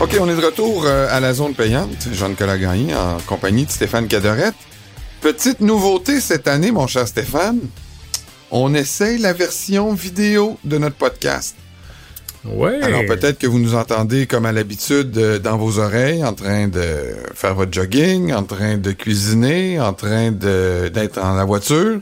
OK, on est de retour euh, à la zone payante. Jean-Nicolas Gagné en compagnie de Stéphane Cadorette. Petite nouveauté cette année, mon cher Stéphane. On essaye la version vidéo de notre podcast. Ouais. Alors peut-être que vous nous entendez comme à l'habitude euh, dans vos oreilles, en train de faire votre jogging, en train de cuisiner, en train d'être dans la voiture.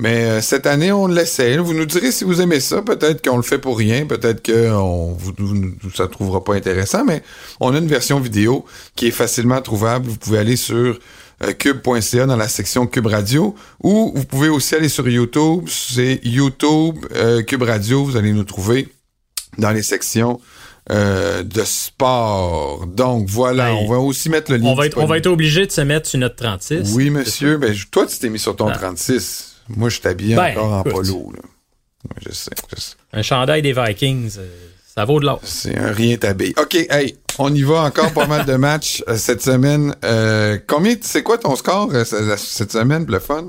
Mais euh, cette année, on l'essaie. Vous nous direz si vous aimez ça. Peut-être qu'on le fait pour rien. Peut-être que on, vous, vous- ça ne trouvera pas intéressant. Mais on a une version vidéo qui est facilement trouvable. Vous pouvez aller sur euh, cube.ca dans la section Cube Radio ou vous pouvez aussi aller sur YouTube. C'est YouTube euh, Cube Radio. Vous allez nous trouver dans les sections euh, de sport. Donc voilà, Hey, on va aussi mettre le lien. on, va être, on va être obligé de se mettre sur notre 36. Oui, monsieur. Ben, toi, tu t'es mis sur ton Ah. 36. Moi, je t'habille Ben, encore en écoute. polo. Là. Ouais, je sais, je sais. Un chandail des Vikings, euh, ça vaut de l'or. C'est un rien t'habille. OK, hey, on y va encore pas mal de matchs euh, cette semaine. Euh, combien, c'est quoi ton score ce- cette semaine, le fun?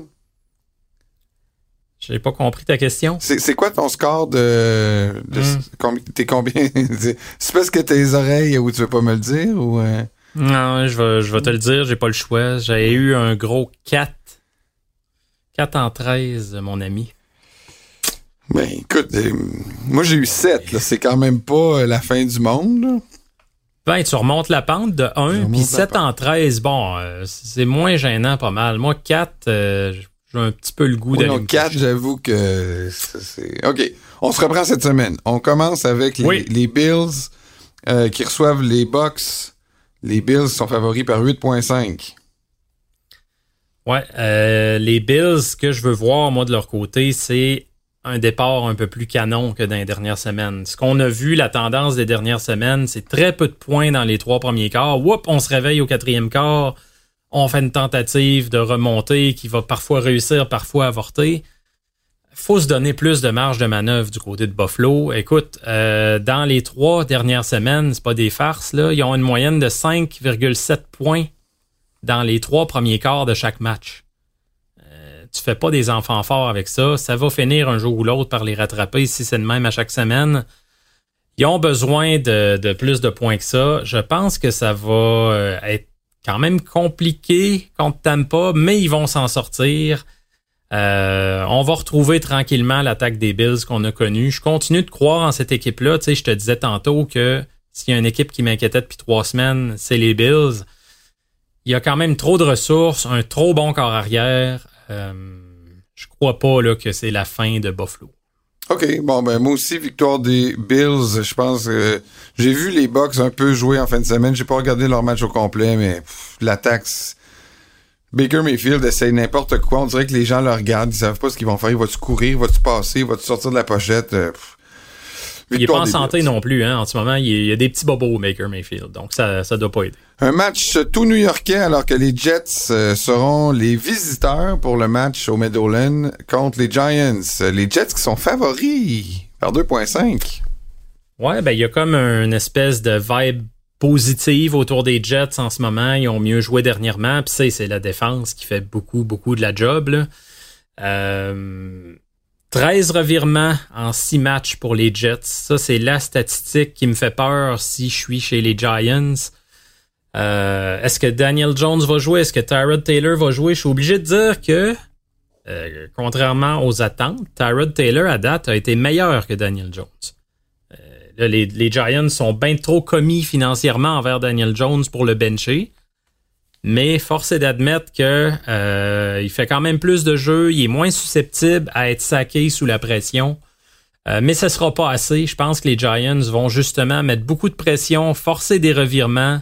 J'ai pas compris ta question. C'est, quoi ton score de... de Hmm. combi- t'es combien? c'est parce que tes oreilles ou tu veux pas me le dire ou... euh? Non, je vais, je vais te le dire, j'ai pas le choix. J'ai eu un gros 4. 4 en 13, mon ami. Ben, écoute, euh, moi j'ai eu 7, là. C'est quand même pas euh, la fin du monde, là. Ben, tu remontes la pente de Je 1, remonte puis la 7 en 13, bon, euh, c'est moins gênant pas mal. Moi, 4, euh, j'ai un petit peu le goût Oui, d'aller non, me 4, coucher. j'avoue que c'est- c'est... OK, on se reprend cette semaine. On commence avec les, Oui. les Bills euh, qui reçoivent les Bucks. Les Bills sont favoris par 8.5. Ouais, euh, les Bills, ce que je veux voir, moi, de leur côté, c'est un départ un peu plus canon que dans les dernières semaines. Ce qu'on a vu, la tendance des dernières semaines, c'est très peu de points dans les trois premiers quarts. Whoop, on se réveille au quatrième quart. On fait une tentative de remonter qui va parfois réussir, parfois avorter. faut se donner plus de marge de manœuvre du côté de Buffalo. Écoute, euh, dans les trois dernières semaines, c'est pas des farces, là. Ils ont une moyenne de 5,7 points dans les trois premiers quarts de chaque match. Euh, tu fais pas des enfants forts avec ça. Ça va finir un jour ou l'autre par les rattraper si c'est de même à chaque semaine. Ils ont besoin de, de plus de points que ça. Je pense que ça va euh, être quand même compliqué contre Tampa, mais ils vont s'en sortir. Euh, on va retrouver tranquillement l'attaque des Bills qu'on a connue. Je continue de croire en cette équipe-là. Tu sais, je te disais tantôt que s'il y a une équipe qui m'inquiétait depuis trois semaines, c'est les Bills. Il y a quand même trop de ressources, un trop bon corps arrière. Euh, je crois pas là, que c'est la fin de Buffalo. OK, bon, ben moi aussi, victoire des Bills. Je pense que j'ai vu les Bucks un peu jouer en fin de semaine. J'ai pas regardé leur match au complet, mais l'attaque... Baker Mayfield essaye n'importe quoi. On dirait que les gens le regardent. Ils savent pas ce qu'ils vont faire. Il va-tu courir? Va-tu passer? Va-tu sortir de la pochette? Euh, pff. Il est Victoire pas en santé Bills. non plus, hein. En ce moment, il y a- des petits bobos au Baker Mayfield, donc ça, ça doit pas aider. Un match tout new-yorkais alors que les Jets euh, seront les visiteurs pour le match au Meadowlands contre les Giants. Les Jets qui sont favoris par 2.5. Ouais, ben il y a comme une espèce de vibe positive autour des Jets en ce moment. Ils ont mieux joué dernièrement. Puis c'est- c'est la défense qui fait beaucoup, beaucoup de la job. là. Euh, 13 revirements en 6 matchs pour les Jets. Ça, c'est la statistique qui me fait peur si je suis chez les Giants. Euh, Est-ce que Daniel Jones va jouer? Est-ce que Tyrod Taylor va jouer? Je suis obligé de dire que, euh, contrairement aux attentes, Tyrod Taylor, à date, a été meilleur que Daniel Jones. Euh, les, les Giants sont bien trop commis financièrement envers Daniel Jones pour le bencher. Mais force est d'admettre que euh, il fait quand même plus de jeux, il est moins susceptible à être saqué sous la pression. Euh, mais ce sera pas assez. Je pense que les Giants vont justement mettre beaucoup de pression, forcer des revirements.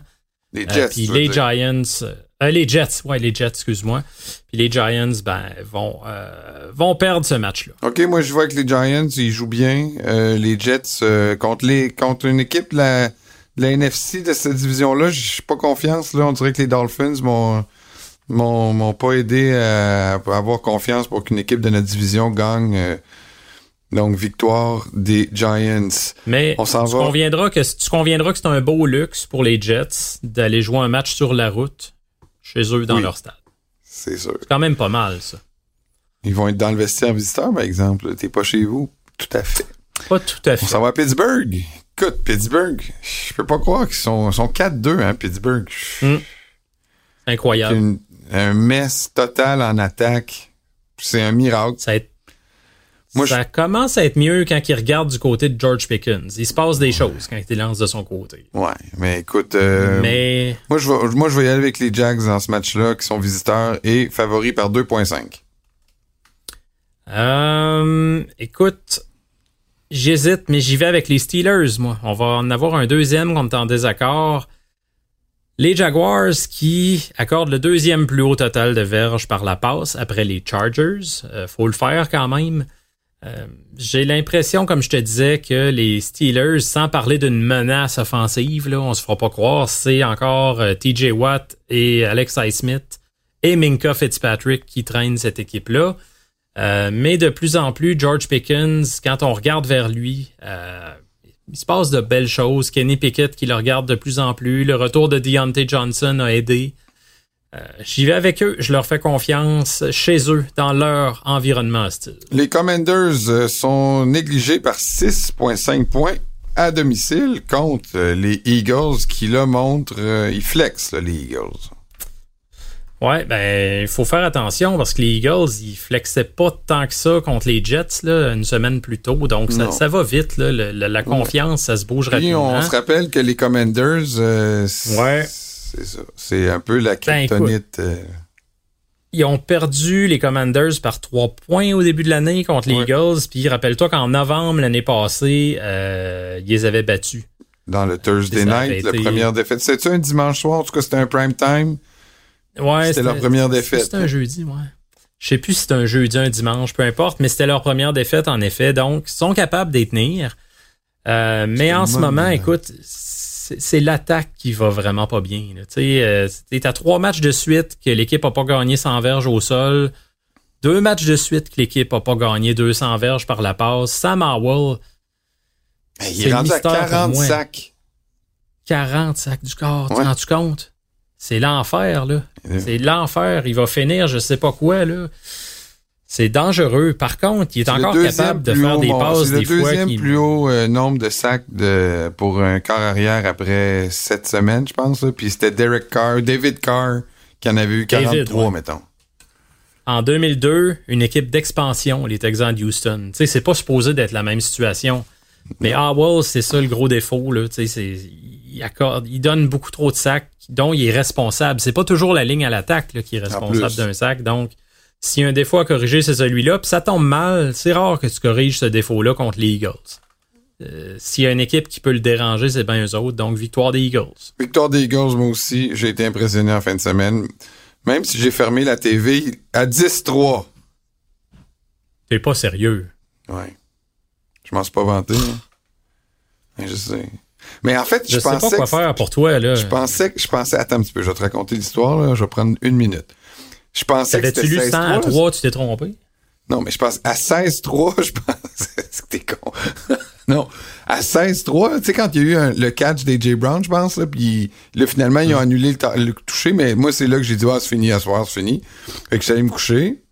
Les Euh, Jets. puis les dire. Giants, euh, euh, les Jets, ouais, les Jets, excuse-moi. Puis les Giants, ben, vont, euh, vont perdre ce match-là. OK, moi je vois que les Giants, ils jouent bien. Euh, les Jets euh, contre les contre une équipe la, la NFC de cette division-là, j'ai pas confiance. Là, on dirait que les Dolphins m'ont m'ont pas aidé à, avoir confiance pour qu'une équipe de notre division gagne. euh, donc victoire des Giants. Mais On s'en tu va. conviendras que tu conviendras que c'est un beau luxe pour les Jets d'aller jouer un match sur la route chez eux dans Oui. leur stade. C'est sûr. C'est quand même pas mal, ça. Ils vont être dans le vestiaire visiteur, par exemple. T'es pas chez vous. Tout à fait. Pas tout à On fait. s'en va à Pittsburgh. Écoute, Pittsburgh, je peux pas croire qu'ils sont, sont 4-2, hein, Pittsburgh. Mm. Incroyable. Une, un mess total en attaque. C'est un miracle. Ça, Moi, ça je... commence à être mieux quand il regarde du côté de George Pickens. Il se passe des ouais. choses quand il lance de son côté. Ouais, mais écoute, euh, mais... Moi, je vais, moi, je vais y aller avec les Jags dans ce match-là, qui sont visiteurs et favoris par 2.5. Euh, écoute, j'hésite, mais j'y vais avec les Steelers, moi. On va en avoir un deuxième qu'on est en désaccord. Les Jaguars qui accordent le deuxième plus haut total de verges par la passe après les Chargers. Euh, faut le faire quand même. Euh, J'ai l'impression, comme je te disais, que les Steelers, sans parler d'une menace offensive, là, on se fera pas croire, c'est encore euh, TJ Watt et Alex Smith et Minka Fitzpatrick qui traînent cette équipe-là. Euh, mais de plus en plus, George Pickens, quand on regarde vers lui, euh, il se passe de belles choses. Kenny Pickett qui le regarde de plus en plus. Le retour de Deontay Johnson a aidé. Euh, J'y vais avec eux. Je leur fais confiance chez eux, dans leur environnement hostile. Les Commanders sont négligés par 6,5 points à domicile contre les Eagles qui, là, montrent... ils flexent, les Eagles. Ouais, ben, il faut faire attention parce que les Eagles, ils flexaient pas tant que ça contre les Jets là, une semaine plus tôt. Donc, ça, ça, va vite. Là, le, la confiance, ça se bouge rapidement. on se rappelle que les Commanders, euh, ouais. c'est ça. C'est un peu la kryptonite. Ben, euh... Ils ont perdu les Commanders par trois points au début de l'année contre les ouais. Eagles. Puis, rappelle-toi qu'en novembre l'année passée, euh, ils les avaient battus. Dans le Thursday night, la première défaite. C'était un dimanche soir? En tout cas, c'était un prime time. Ouais, c'était leur première défaite. C'était un jeudi, ouais. Je sais plus si c'était un jeudi, un dimanche, peu importe, mais c'était leur première défaite en effet. Donc, ils sont capables d'y tenir. Euh, mais en ce moment, écoute, c'est l'attaque qui va vraiment pas bien. Tu sais, euh, t'as trois matchs de suite que l'équipe a pas gagné 100 verges au sol. Deux matchs de suite que l'équipe a pas gagné 200 verges par la passe. Sam Howell, il est rendu à 40 sacs. 40 sacs du corps, ouais. tu rends-tu compte? C'est l'enfer, là. C'est l'enfer. Il va finir je sais pas quoi, là. C'est dangereux. Par contre, il est, est encore capable de faire haut, des passes des fois. C'est le deuxième plus haut euh, nombre de sacs de, pour un corps arrière après sept semaines, je pense. Là. Puis c'était Derek Carr, David Carr, qui en avait eu 43, David, ouais. mettons. En 2002, une équipe d'expansion, les Texans de Houston. Tu sais, c'est pas supposé d'être la même situation. Mais Howell, c'est ça le gros défaut. Là. Tu sais, il, accorde, il donne beaucoup trop de sacs dont il est responsable. C'est pas toujours la ligne à l'attaque qui est responsable d'un sac. Donc, s'il y a un défaut à corriger, c'est celui-là. Puis ça tombe mal. C'est rare que tu corriges ce défaut-là contre les Eagles. Euh, S'il y a une équipe qui peut le déranger, c'est bien eux autres. Donc, victoire des Eagles. Victoire des Eagles, moi aussi. J'ai été impressionné en fin de semaine. Même si j'ai fermé la TV à 10-3. T'es pas sérieux. Ouais. Je m'en suis pas vanté. Hein. Je sais. Mais en fait, je, je pensais sais pas quoi faire pour toi là. Je pensais que je pensais attends un petit peu, je vais te raconter l'histoire là, je vais prendre une minute. Je pensais que c'était lu 100 à 3, tu t'es trompé? Non, mais je pense à 16-3, je pensais que t'es con. non, à 16-3, tu sais quand il y a eu un, le catch d'AJ Brown, je pense là, puis là finalement ils ont annulé le, le toucher, mais moi c'est là que j'ai dit ah, c'est fini à soir, c'est fini. Fait que j'allais me coucher.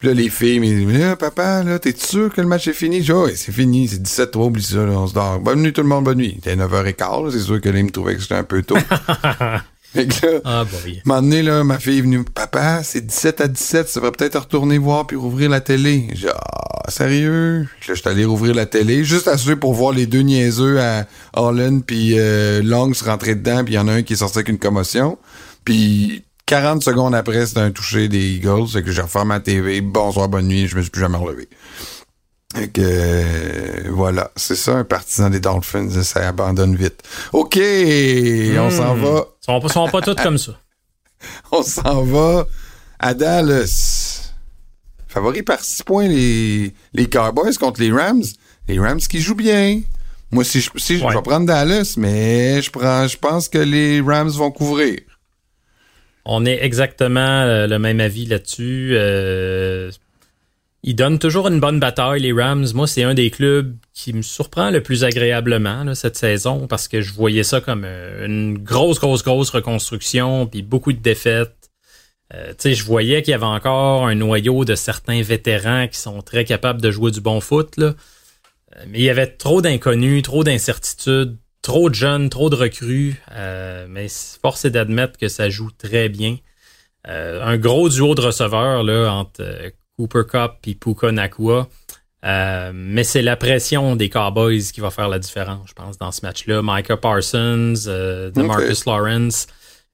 Puis là, les filles, mais là, papa, là, t'es sûr que le match est fini? Je dis, ouais, c'est fini, c'est 17-3, oublie ça, là, on se dort. Bonne nuit tout le monde, bonne nuit. C'était 9h15, c'est sûr que là, il me trouvait que c'était un peu tôt. fait que là, ah, boy. un donné, là, ma fille est venue, papa, c'est 17 à 17, ça va peut-être retourner voir puis rouvrir la télé. J'ai dit, ah, sérieux? Là, je suis allé rouvrir la télé, juste assuré pour voir les deux niaiseux à Holland puis euh, Long se rentrer dedans, puis il y en a un qui est sorti avec une commotion. Puis 40 secondes après, c'était un toucher des Eagles. C'est que j'ai refermé ma TV. Bonsoir, bonne nuit. Je me suis plus jamais relevé. Fait que, euh, voilà. C'est ça, un partisan des Dolphins. Ça abandonne vite. OK. Mmh. On s'en va. Ils sont, sont pas tous comme ça. On s'en va à Dallas. Favori par 6 points les, les Cowboys contre les Rams. Les Rams qui jouent bien. Moi, si je, si ouais. je vais prendre Dallas, mais je prends, je pense que les Rams vont couvrir. On est exactement euh, le même avis là-dessus. Euh, ils donnent toujours une bonne bataille, les Rams. Moi, c'est un des clubs qui me surprend le plus agréablement là, cette saison parce que je voyais ça comme euh, une grosse, grosse, grosse reconstruction puis beaucoup de défaites. Euh, je voyais qu'il y avait encore un noyau de certains vétérans qui sont très capables de jouer du bon foot. Là. mais il y avait trop d'inconnus, trop d'incertitudes, trop de jeunes, trop de recrues. mais force est d'admettre que ça joue très bien. un gros duo de receveurs là, entre Cooper Cup et Puka Nakua. Euh, mais c'est la pression des Cowboys qui va faire la différence, je pense, dans ce match-là. Micah Parsons, euh, DeMarcus Lawrence,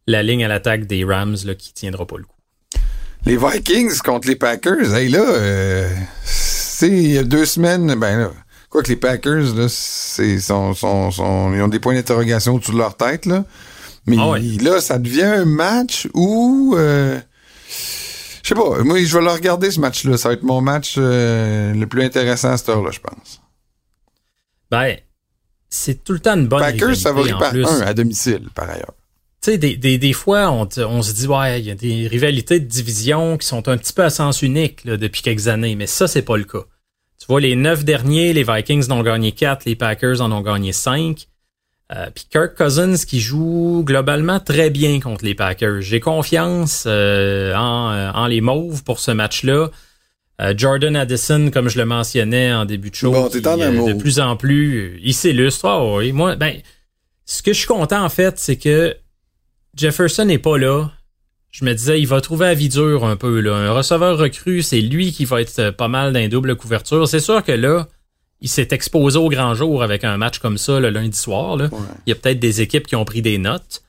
la ligne à l'attaque des Rams là, qui tiendra pas le coup. Les Vikings contre les Packers, hey là, euh, c'est il y a deux semaines, ben là, quoi que les Packers, là, c'est, sont, sont, sont, ils ont des points d'interrogation au-dessus de leur tête, là. Mais ah là, ça devient un match où... Euh, je sais pas. Moi, je vais le regarder, ce match-là. Ça va être mon match euh, le plus intéressant à cette heure-là, je pense. Ben, c'est tout le temps une bonne Packers favoris par un à domicile, par ailleurs. Tu sais, des, des, des, fois, on, on se dit, ouais, il y a des rivalités de division qui sont un petit peu à sens unique là, depuis quelques années, mais ça, c'est pas le cas. Tu vois, les neuf derniers, les Vikings en ont gagné quatre, les Packers en ont gagné cinq. Euh, puis Kirk Cousins qui joue globalement très bien contre les Packers. J'ai confiance euh, en, euh, en, les Mauves pour ce match-là. Jordan Addison, comme je le mentionnais en début de show, de plus en plus, il s'illustre. Oh, oui. Moi, ben, ce que je suis content en fait, c'est que Jefferson n'est pas là. Je me disais, il va trouver la vie dure un peu. Là. Un receveur recru, c'est lui qui va être pas mal d'un double couverture. C'est sûr que là, il s'est exposé au grand jour avec un match comme ça le lundi soir. Il y a peut-être des équipes qui ont pris des notes.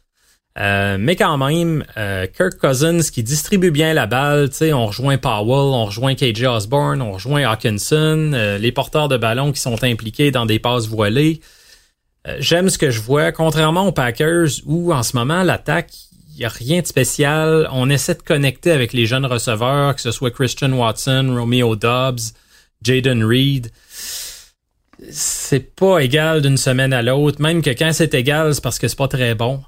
Euh, mais quand même, euh, Kirk Cousins qui distribue bien la balle, on rejoint Powell, on rejoint KJ Osborne, on rejoint Hawkinson, euh, les porteurs de ballon qui sont impliqués dans des passes voilées. J'aime ce que je vois, contrairement aux Packers où en ce moment l'attaque, n'y a rien de spécial. On essaie de connecter avec les jeunes receveurs, que ce soit Christian Watson, Romeo Dobbs, Jaden Reed c'est pas égal d'une semaine à l'autre. Même que quand c'est égal, c'est parce que c'est pas très bon.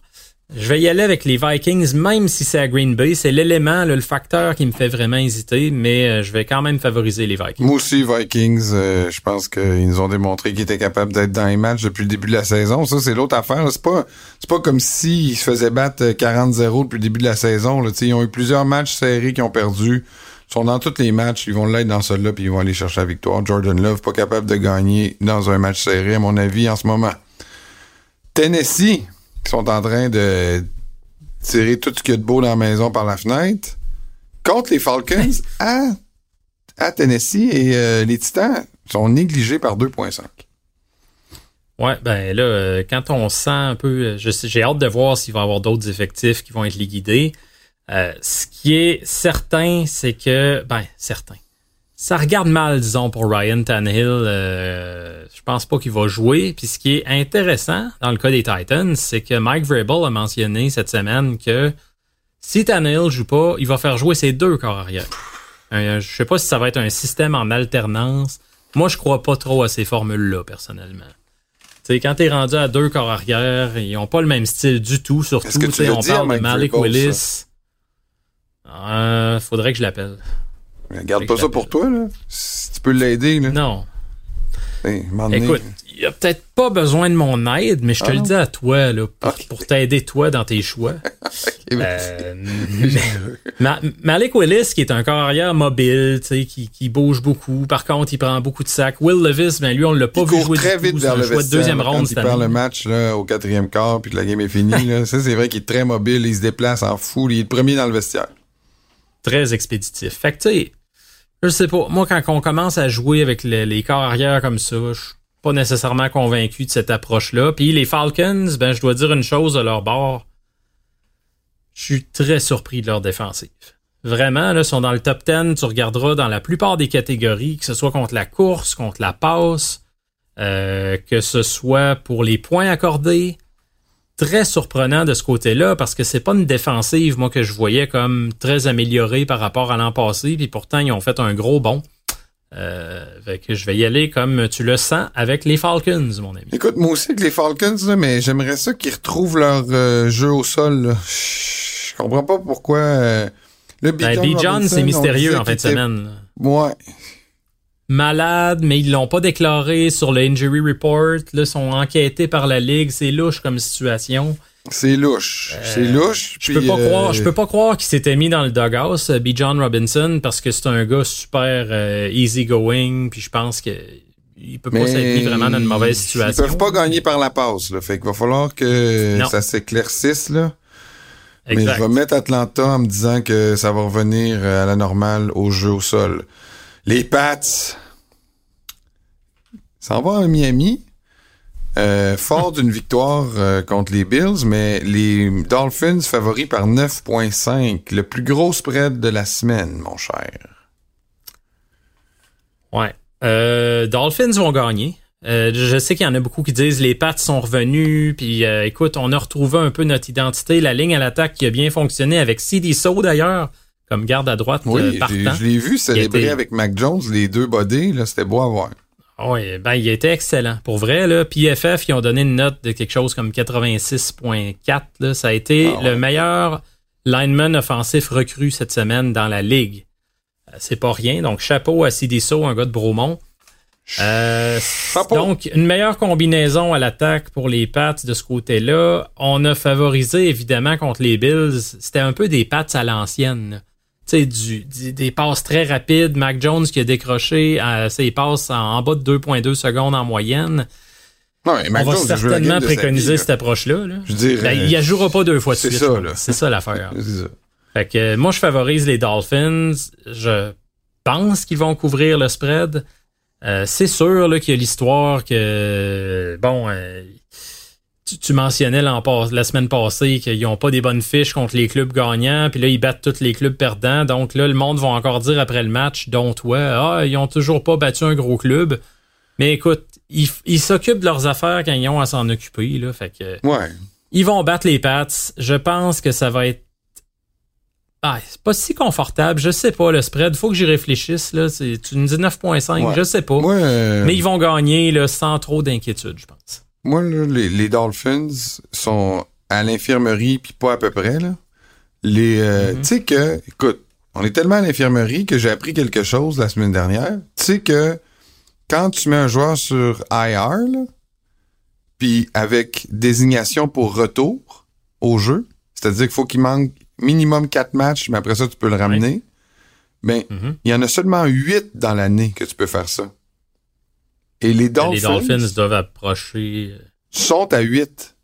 Je vais y aller avec les Vikings, même si c'est à Green Bay. C'est l'élément, le facteur qui me fait vraiment hésiter, mais euh, je vais quand même favoriser les Vikings. Moi aussi, Vikings, euh, je pense qu'ils nous ont démontré qu'ils étaient capables d'être dans les matchs depuis le début de la saison. Ça, c'est l'autre affaire. C'est pas, c'est pas comme s'ils se faisaient battre 40-0 depuis le début de la saison. Ils ont eu plusieurs matchs serrés qui ont perdu sont dans tous les matchs, ils vont l'être dans celui-là, puis ils vont aller chercher la victoire. Jordan Love, pas capable de gagner dans un match serré, à mon avis, en ce moment. Tennessee, qui sont en train de tirer tout ce qu'il y a de beau dans la maison par la fenêtre, contre les Falcons à, à Tennessee, et euh, les Titans sont négligés par 2,5. Ouais, ben là, euh, quand on sent un peu, j'ai hâte de voir s'il va y avoir d'autres effectifs qui vont être les guidés. Euh, ce qui est certain, c'est que, ben, certain. Ça regarde mal, disons, pour Ryan Tannehill. Euh, je pense pas qu'il va jouer. Puis ce qui est intéressant dans le cas des Titans, c'est que Mike Vrabel a mentionné cette semaine que si Tannehill joue pas, il va faire jouer ses deux corps arrière. Euh, je sais pas si ça va être un système en alternance. Moi, je crois pas trop à ces formules-là, personnellement. sais, quand t'es rendu à deux corps arrière, ils ont pas le même style du tout. Surtout, que on parle de Malik Willis. Euh, faudrait que je l'appelle. Garde pas ça pour toi, là. Si tu peux l'aider, là. Non. Écoute, il a peut-être pas besoin de mon aide, mais je te ah le dis à toi, là, pour, t'aider toi dans tes choix. euh, Malik Willis, qui est un carrière mobile, qui, qui bouge beaucoup. Par contre, il prend beaucoup de sacs. Will Levis, ben lui, on l'a pas vu jouer très vite vers le de deuxième ronde. Quand il perd le match là, au quatrième quart, puis que la game est finie, là, ça c'est vrai qu'il est très mobile, il se déplace en fou, il est le premier dans le vestiaire très expéditif. Fait que, tu sais, je sais pas, moi, quand on commence à jouer avec les, corps arrière comme ça, je suis pas nécessairement convaincu de cette approche-là. Puis les Falcons, ben, je dois dire une chose de leur bord. Je suis très surpris de leur défensive. Vraiment, là, sont dans le top 10. Tu regarderas dans la plupart des catégories, que ce soit contre la course, contre la passe, euh, que ce soit pour les points accordés, très surprenant de ce côté-là parce que c'est pas une défensive, moi, que je voyais comme très améliorée par rapport à l'an passé, puis pourtant, ils ont fait un gros bond. Euh, que je vais y aller comme tu le sens avec les Falcons, mon ami. Écoute, moi aussi avec les Falcons, mais j'aimerais ça qu'ils retrouvent leur euh, jeu au sol. Je comprends pas pourquoi. Euh, le. Ben, John, c'est mystérieux en fin de semaine. Ouais malade, mais ils l'ont pas déclaré sur le injury report. Là, sont enquêtés par la ligue. C'est louche comme situation. C'est louche. c'est euh, louche. Je peux pas croire, je peux pas croire qu'il s'était mis dans le doghouse, euh, B. John Robinson, parce que c'est un gars super euh, easy going. Puis je pense que il peut pas s'être mis vraiment dans une mauvaise situation. Ils peuvent pas gagner par la passe, là. Fait qu'il va falloir que ça s'éclaircisse, là. Mais je vais mettre Atlanta en me disant que ça va revenir à la normale au jeu au sol. Les Pats, ça va à Miami. Euh, fort d'une victoire euh, contre les Bills, mais les Dolphins favoris par 9.5. Le plus gros spread de la semaine, mon cher. Ouais. Euh, Dolphins vont gagner. je sais qu'il y en a beaucoup qui disent les Pats sont revenus, puis écoute, on a retrouvé un peu notre identité. La ligne à l'attaque qui a bien fonctionné avec CD So d'ailleurs, comme garde à droite oui, Je l'ai vu célébrer avec Mac Jones, les deux bodies, là, c'était beau à voir. Oui, ben il était excellent. Pour vrai, là, PFF, ils ont donné une note de quelque chose comme 86.4. Ça a été ah le meilleur lineman offensif recru cette semaine dans la ligue. Euh, c'est pas rien. Donc, chapeau à Sidiso, un gars de Bromont. Euh, donc, une meilleure combinaison à l'attaque pour les Pats de ce côté-là. On a favorisé, évidemment, contre les Bills. C'était un peu des Pats à l'ancienne du, des passes très rapides. Mac Jones qui a décroché euh, ses passes en, bas de 2.2 secondes en moyenne. Non, Mac On va Jones certainement préconiser cette approche-là. Je veux ben, il ne jouera pas deux fois de suite. C'est ça, C'est ça l'affaire. fait que moi, je favorise les Dolphins. Je pense qu'ils vont couvrir le spread. Euh, c'est sûr qu'il y a l'histoire que bon, euh, tu, mentionnais la semaine passée qu'ils n'ont pas des bonnes fiches contre les clubs gagnants, puis là, ils battent tous les clubs perdants. Donc là, le monde va encore dire après le match, dont toi, ah, ils ont toujours pas battu un gros club. Mais écoute, ils s'occupent de leurs affaires quand ils ont à s'en occuper. Là, fait que, ouais. Ils vont battre les Pats. Je pense que ça va être ah, c'est pas si confortable. Je sais pas, le spread. Faut que j'y réfléchisse. Là. C'est, tu me dis 9.5, je sais pas. Mais ils vont gagner là, sans trop d'inquiétude, je pense. Moi, les, Dolphins sont à l'infirmerie, puis pas à peu près. Là. Les, euh, mm-hmm. Tu sais que, écoute, on est tellement à l'infirmerie que j'ai appris quelque chose la semaine dernière. Tu sais que quand tu mets un joueur sur IR, puis avec désignation pour retour au jeu, c'est-à-dire qu'il faut qu'il manque minimum quatre matchs, mais après ça, tu peux le ramener. Ben, mm-hmm. il y en a seulement huit dans l'année que tu peux faire ça. Et les Dolphins, les Dolphins doivent approcher. Euh, sont à 8.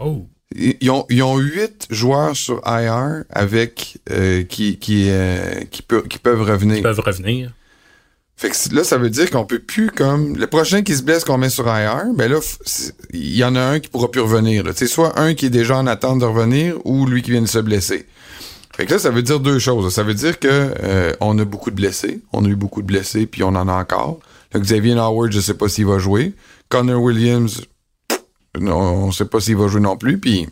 Oh. Ils ont, ils ont 8 joueurs sur IR avec euh, qui, qui, euh, qui, qui, peuvent revenir. Qui peuvent revenir. Fait que là, ça veut dire qu'on peut plus comme. Le prochain qui se blesse qu'on met sur IR, ben là, il y en a un qui pourra plus revenir. C'est soit un qui est déjà en attente de revenir ou lui qui vient de se blesser. Fait que là, ça veut dire deux choses. Ça veut dire que on a beaucoup de blessés. On a eu beaucoup de blessés, puis on en a encore. Xavier Howard, je sais pas s'il va jouer. Connor Williams, on ne sait pas s'il va jouer non plus. Puis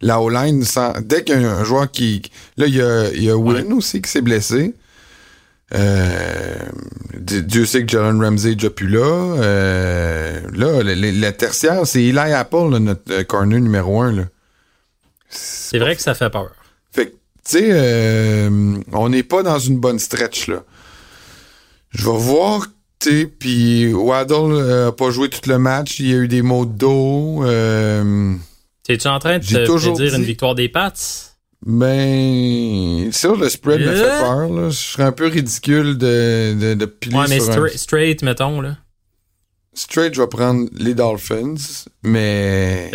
la O-line, dès qu'il y a un joueur qui... Là, il y a, il y a Wynn aussi qui s'est blessé. Euh, Dieu sait que Jalen Ramsey est déjà plus là. Euh, là, la, tertiaire, c'est Eli Apple, notre euh, corner numéro un. C'est vrai que ça fait peur. Fait que, tu sais, euh, on n'est pas dans une bonne stretch, là. Je vais voir puis Waddle n'a pas joué tout le match. Il y a eu des maux de dos. Euh, T'es-tu en train de te dire une victoire des Pats? Ben, sur le spread me fait peur. Je serais un peu ridicule de, de, de piler ouais, mais straight, mettons. là. Straight, je vais prendre les Dolphins, mais...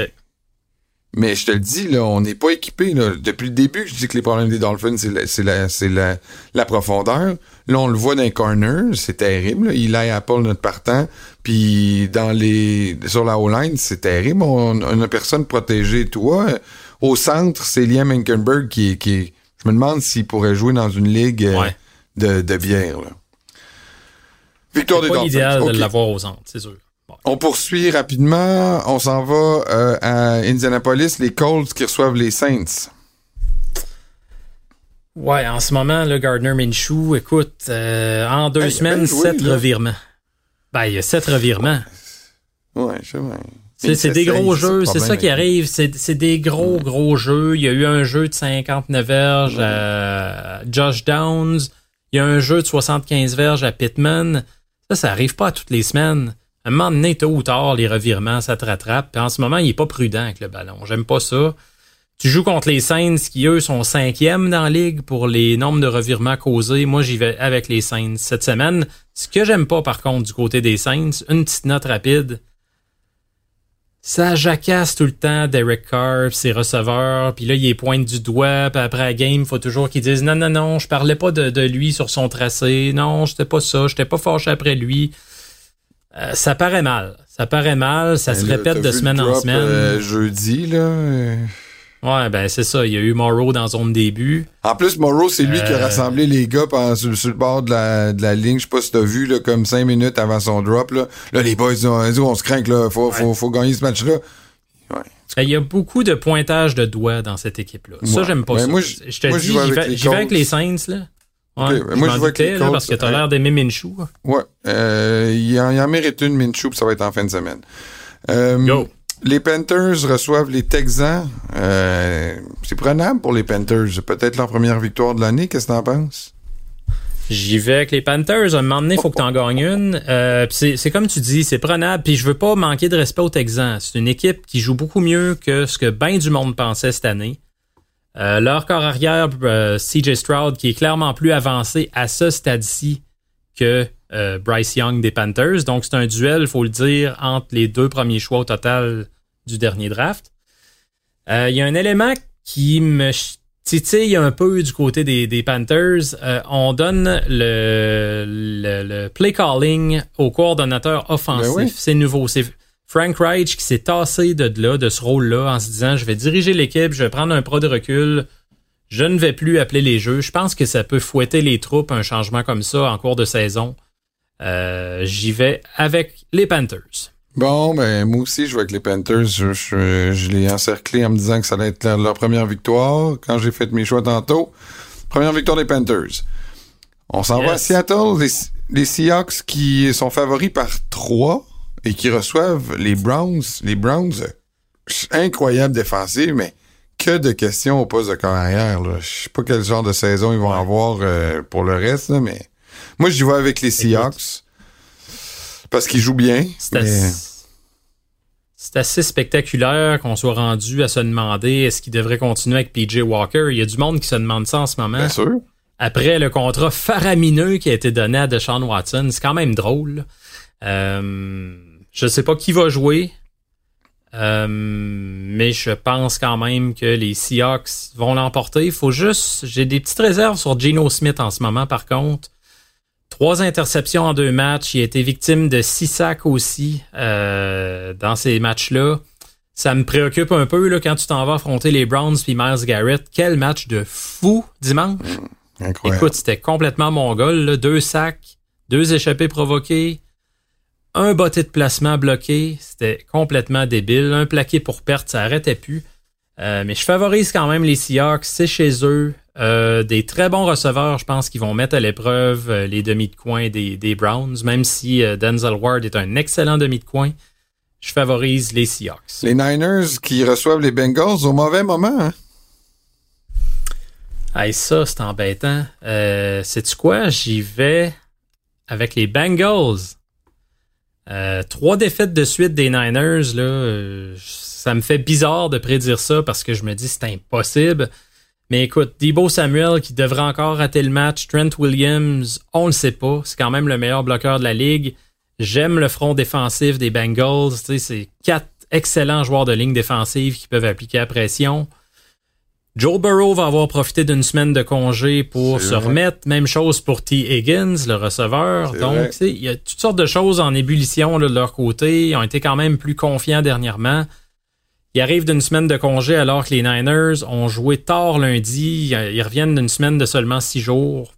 Mais je te le dis, là, on n'est pas équipé. Depuis le début, je dis que les problèmes des Dolphins, c'est la, la, la, profondeur. Là, on le voit dans les corners, c'est terrible. Il a Apple notre partant. Puis dans les sur la O-line, c'est terrible. On n'a personne protégé. Toi, au centre, c'est Liam Hinkenberg qui, qui je me demande s'il pourrait jouer dans une ligue euh, de, de bière. Là. Victoire des Dolphins. C'est idéal de l'avoir au centre, c'est sûr. On poursuit rapidement. On s'en va euh, à Indianapolis, les Colts qui reçoivent les Saints. Ouais, en ce moment, le Gardner Minshew, écoute, euh, en deux semaines, sept revirements. Ben, il y a sept revirements. Ouais, je sais. C'est des gros jeux, c'est ça qui arrive. C'est des gros, gros jeux. Il y a eu un jeu de 59 verges à Josh Downs. Il y a un jeu de 75 verges à Pittman. Ça, ça arrive pas toutes les semaines un moment donné, tôt ou tard, les revirements, ça te rattrape. En ce moment, il est pas prudent avec le ballon. J'aime pas ça. Tu joues contre les Saints qui, eux, sont cinquièmes dans la ligue pour les nombres de revirements causés. Moi, j'y vais avec les Saints cette semaine. Ce que j'aime pas, par contre, du côté des Saints, une petite note rapide. Ça jacasse tout le temps Derek Carr, ses receveurs, puis là, il est pointe du doigt, puis après la game, faut toujours qu'ils disent « Non, non, non, je parlais pas de, de lui sur son tracé. Non, j'étais pas ça, j'étais pas fâché après lui. Euh, ça paraît mal. Ça paraît mal, ça se Ben là, répète de semaine en semaine. euh, jeudi, là. Ouais, ben c'est ça. Il y a eu Morrow dans zone début. En plus, Morrow, c'est lui qui a Euh. rassemblé les gars pendant- sur, sur le bord de la, de la ligne. Je sais pas si t'as vu, là, comme cinq minutes avant son drop, là. Là, les boys, ont- on se craint, là. Faut, faut, faut gagner ce match-là. Ouais. Ben, Il y a beaucoup de pointage de doigts dans cette équipe-là. Ça, j'aime pas Ben, ça. moi, je- te moi, dis, j'y vais vais, avec les Saints, là. Ouais, Ok, ben, je moi, avec doutais, les là, parce que t'as Ouais. l'air d'aimer Minshew. Ouais. Euh, il, en, il en mérite une, Minshew, puis ça va être en fin de semaine. Euh, Go. Les Panthers reçoivent les Texans. Euh, c'est prenable pour les Panthers. Peut-être leur première victoire de l'année. Qu'est-ce que t'en penses? J'y vais avec les Panthers. À un moment donné, il faut que tu en gagnes une. Euh, c'est comme tu dis, c'est prenable. Puis je veux pas manquer de respect aux Texans. C'est une équipe qui joue beaucoup mieux que ce que bien du monde pensait cette année. Euh, leur corps arrière, euh, CJ Stroud, qui est clairement plus avancé à ce stade-ci que euh, Bryce Young des Panthers. Donc c'est un duel, faut le dire, entre les deux premiers choix au total du dernier draft. Euh, Il y a un élément qui me titille un peu du côté des, des Panthers. Euh, on donne le, le, le play calling au coordonnateur offensif. Ben oui. C'est nouveau. C'est Frank Reich qui s'est tassé de là, de ce rôle-là, en se disant je vais diriger l'équipe, je vais prendre un pas de recul. Je ne vais plus appeler les jeux. Je pense que ça peut fouetter les troupes, un changement comme ça en cours de saison. Euh, J'y vais avec les Panthers. Bon, ben, moi aussi, je vois avec les Panthers. Je, je, je l'ai encerclé en me disant que ça allait être leur, leur première victoire. Quand j'ai fait mes choix tantôt, première victoire des Panthers. On s'en va à. Seattle. Les, les Seahawks qui sont favoris par 3 et qui reçoivent les Browns. Les Browns, incroyable défensive, mais que de questions au poste de carrière. Là. Je sais pas quel genre de saison ils vont avoir euh, pour le reste, là, mais moi, j'y vais avec les Seahawks. Parce qu'ils jouent bien. C'est mais- assez, spectaculaire qu'on soit rendu à se demander est-ce qu'il devrait continuer avec PJ Walker. Il y a du monde qui se demande ça en ce moment. Bien sûr. Après le contrat faramineux qui a été donné à Deshaun Watson, c'est quand même drôle. Euh, je sais pas qui va jouer, euh, mais je pense quand même que les Seahawks vont l'emporter. Il faut juste, j'ai des petites réserves sur Geno Smith en ce moment. Par contre, trois interceptions en deux matchs. Il a été victime de six sacs aussi euh, dans ces matchs-là. Ça me préoccupe un peu là, quand tu t'en vas affronter les Browns puis Miles Garrett. Quel match de fou dimanche. Incroyable. Écoute, c'était complètement mongol. Là. Deux sacs, deux échappées provoquées, un botté de placement bloqué. C'était complètement débile. Un plaqué pour perte, ça arrêtait plus. Euh, mais je favorise quand même les Seahawks. C'est chez eux. Euh, des très bons receveurs, je pense, qu'ils vont mettre à l'épreuve euh, les demi de coin des, des Browns, même si Denzel Ward est un excellent demi de coin. Je favorise les Seahawks. Les Niners qui reçoivent les Bengals au mauvais moment. Hein? Hey, ça, c'est embêtant. Euh, Sais-tu quoi? J'y vais avec les Bengals. Euh, trois défaites de suite des Niners, là, euh, ça me fait bizarre de prédire ça parce que je me dis c'est impossible. Mais écoute, Debo Samuel qui devrait encore rater le match, Trent Williams, on le sait pas. C'est quand même le meilleur bloqueur de la ligue. J'aime le front défensif des Bengals. C'est quatre excellents joueurs de ligne défensive qui peuvent appliquer la pression. Joe Burrow va avoir profité d'une semaine de congé pour se vrai. remettre. Même chose pour T. Higgins, le receveur. Donc, il y a toutes sortes de choses en ébullition là, de leur côté. Ils ont été quand même plus confiants dernièrement. Ils arrivent d'une semaine de congé alors que les Niners ont joué tard lundi. Ils reviennent d'une semaine de seulement six jours.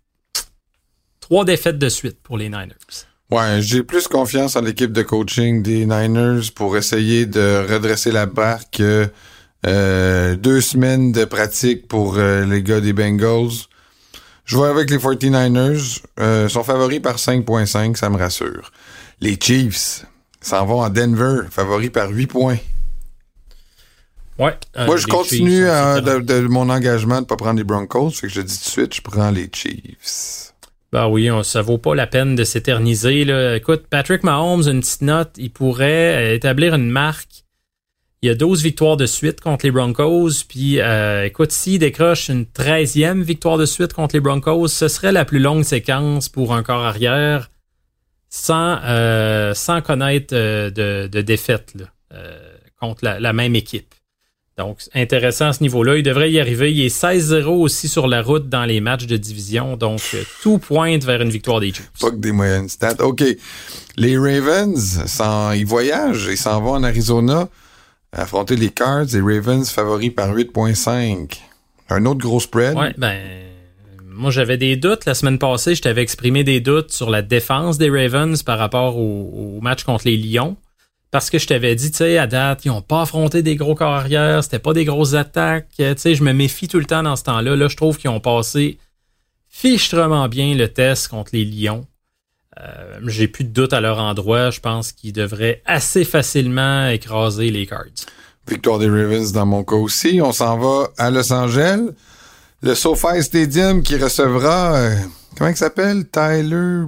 Trois défaites de suite pour les Niners. Ouais, j'ai plus confiance en l'équipe de coaching des Niners pour essayer de redresser la barre que euh, deux semaines de pratique pour euh, les gars des Bengals. Je vais avec les 49ers. Euh, sont favoris par 5.5, ça me rassure. Les Chiefs s'en vont à Denver, favoris par 8 points. Ouais. euh, Moi, je continue Chiefs à- de, de mon engagement de pas prendre les Broncos. Fait que je dis tout de suite, je prends les Chiefs. Ben oui, on, ça vaut pas la peine de s'éterniser. Écoute, Patrick Mahomes, une petite note, il pourrait établir une marque. Il y a 12 victoires de suite contre les Broncos. Puis, euh, écoute, s'il décroche une 13e victoire de suite contre les Broncos, ce serait la plus longue séquence pour un corps arrière sans, euh, sans connaître euh, de, de, défaite contre la, même équipe. Donc, intéressant à ce niveau-là. Il devrait y arriver. Il est 16-0 aussi sur la route dans les matchs de division. Donc, tout pointe vers une victoire des Chiefs. Pas que des moyennes stats. OK. Les Ravens, ils voyagent. Ils s'en vont en Arizona affronter les Cards et Ravens favoris par 8.5. Un autre gros spread? Ouais, ben moi j'avais des doutes la semaine passée, je t'avais exprimé des doutes sur la défense des Ravens par rapport au, match contre les Lions. Parce que je t'avais dit, tu sais, à date, ils n'ont pas affronté des gros corps arrière, c'était pas des grosses attaques. Tu sais, je me méfie tout le temps dans ce temps-là. Là, je trouve qu'ils ont passé fichtrement bien le test contre les Lions. Euh, j'ai plus de doute à leur endroit. Je pense qu'ils devraient assez facilement écraser les Cards. Victoire des Ravens dans mon cas aussi. On s'en va à Los Angeles. Le SoFi Stadium qui recevra, euh, comment il s'appelle? Tyler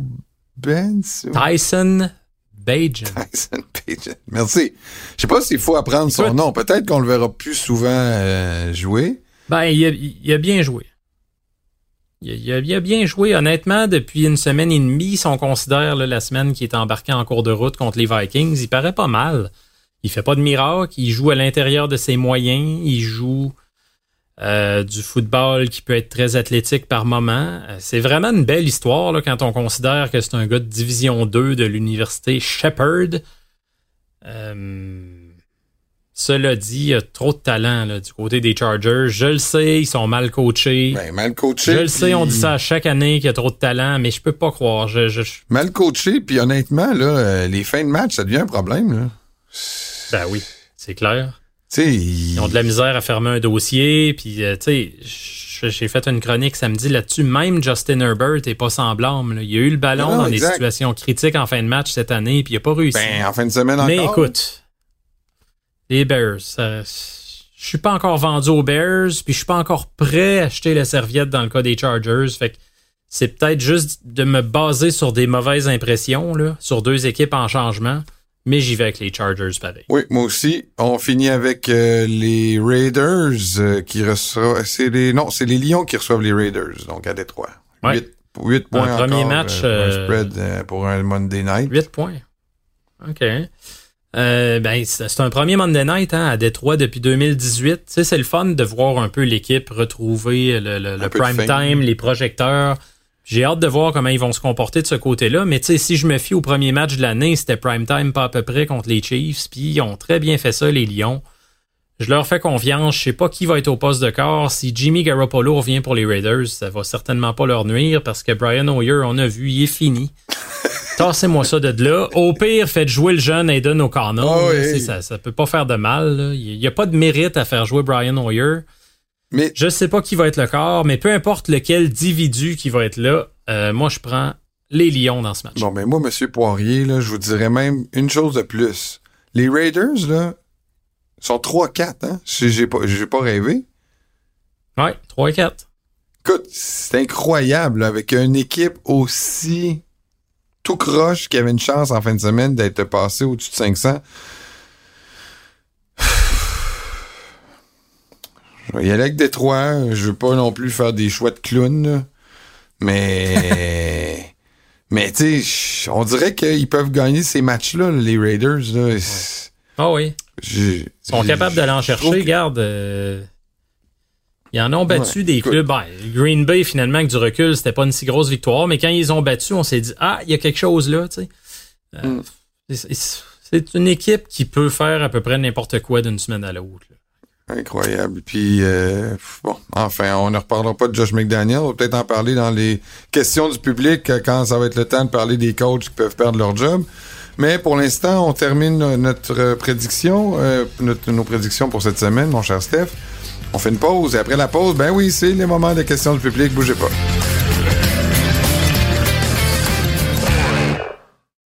Benz? Tyson Bajan. Tyson Bajan. Merci. Je sais pas s'il faut apprendre son nom. Peut-être qu'on le verra plus souvent euh, jouer. Ben, il a bien joué. Il a, bien joué, honnêtement, depuis une semaine et demie. Si on considère la semaine qui est embarquée en cours de route contre les Vikings, il paraît pas mal. Il fait pas de miracle, il joue à l'intérieur de ses moyens, il joue euh, du football qui peut être très athlétique par moment. Euh, c'est vraiment une belle histoire là, quand on considère que c'est un gars de Division 2 de l'université Shepherd. Euh, cela dit, il y a trop de talent là, du côté des Chargers. Je le sais, ils sont mal coachés. Ben, mal coachés. Je le sais, on dit ça à chaque année qu'il y a trop de talent, mais je peux pas croire. Je, je... Mal coachés, puis honnêtement, là, euh, les fins de match, ça devient un problème. Là. Ben oui, c'est clair. ils... ils ont de la misère à fermer un dossier, puis euh, tu sais, j'ai fait une chronique samedi là-dessus. Même Justin Herbert est pas semblable. Il a eu le ballon dans des situations critiques en fin de match cette année, puis il a pas réussi. Ben, en fin de semaine encore. Mais écoute, les Bears. je suis pas encore vendu aux Bears, puis je suis pas encore prêt à acheter la serviette dans le cas des Chargers. Fait que c'est peut-être juste de me baser sur des mauvaises impressions, là, sur deux équipes en changement. Mais j'y vais avec les Chargers pareil. Oui, moi aussi. On finit avec euh, les Raiders euh, qui reçoivent. C'est les non, c'est les Lions qui reçoivent les Raiders, donc à Détroit. Ouais. 8, points. Premier match. Euh, spread pour un Monday night. 8 points. OK. Euh, ben, c'est un premier Monday Night hein, à Détroit depuis 2018. Tu c'est le fun de voir un peu l'équipe retrouver le, prime time, les projecteurs. J'ai hâte de voir comment ils vont se comporter de ce côté-là. Mais tu sais, si je me fie au premier match de l'année, c'était prime time pas à peu près contre les Chiefs. Puis ils ont très bien fait ça, les Lions. Je leur fais confiance. Je sais pas qui va être au poste de corps. Si Jimmy Garoppolo revient pour les Raiders, ça va certainement pas leur nuire parce que Brian Hoyer, on a vu, il est fini. Tassez-moi ça de là. Au pire, faites jouer le jeune Aiden O'Connell. Oh, ça, ça peut pas faire de mal. Il n'y a pas de mérite à faire jouer Brian Hoyer. Mais... Je sais pas qui va être le corps, mais peu importe lequel individu qui va être là, euh, moi je prends les Lions dans ce match. Bon, mais moi, M. Poirier, là, je vous dirais même une chose de plus. Les Raiders, là, sont 3-4, hein? J'ai pas, pas rêvé. Ouais, 3 4. Écoute, c'est incroyable, avec une équipe aussi tout croche qui avait une chance en fin de semaine d'être passé au-dessus de 500. Je vais y aller avec Détroit. Je veux pas non plus faire des choix de clown, mais... mais tu sais, on dirait qu'ils peuvent gagner ces matchs-là, les Raiders. Là. Ah oui. Ils sont capables d'aller en chercher. Garde, euh, ils en ont battu des clubs. Ben, Green Bay, finalement, avec du recul, c'était pas une si grosse victoire, mais quand ils ont battu, on s'est dit Ah, il y a quelque chose là, tu sais. Euh, mm. C'est une équipe qui peut faire à peu près n'importe quoi d'une semaine à l'autre. Incroyable. Puis euh, bon, enfin, on ne reparlera pas de Josh McDaniel. On va peut-être en parler dans les questions du public euh, quand ça va être le temps de parler des coachs qui peuvent perdre leur job. Mais pour l'instant, on termine notre prédiction, nos prédictions pour cette semaine, mon cher Steph. On fait une pause et après la pause, ben oui, c'est les moments de questions du public. Bougez pas.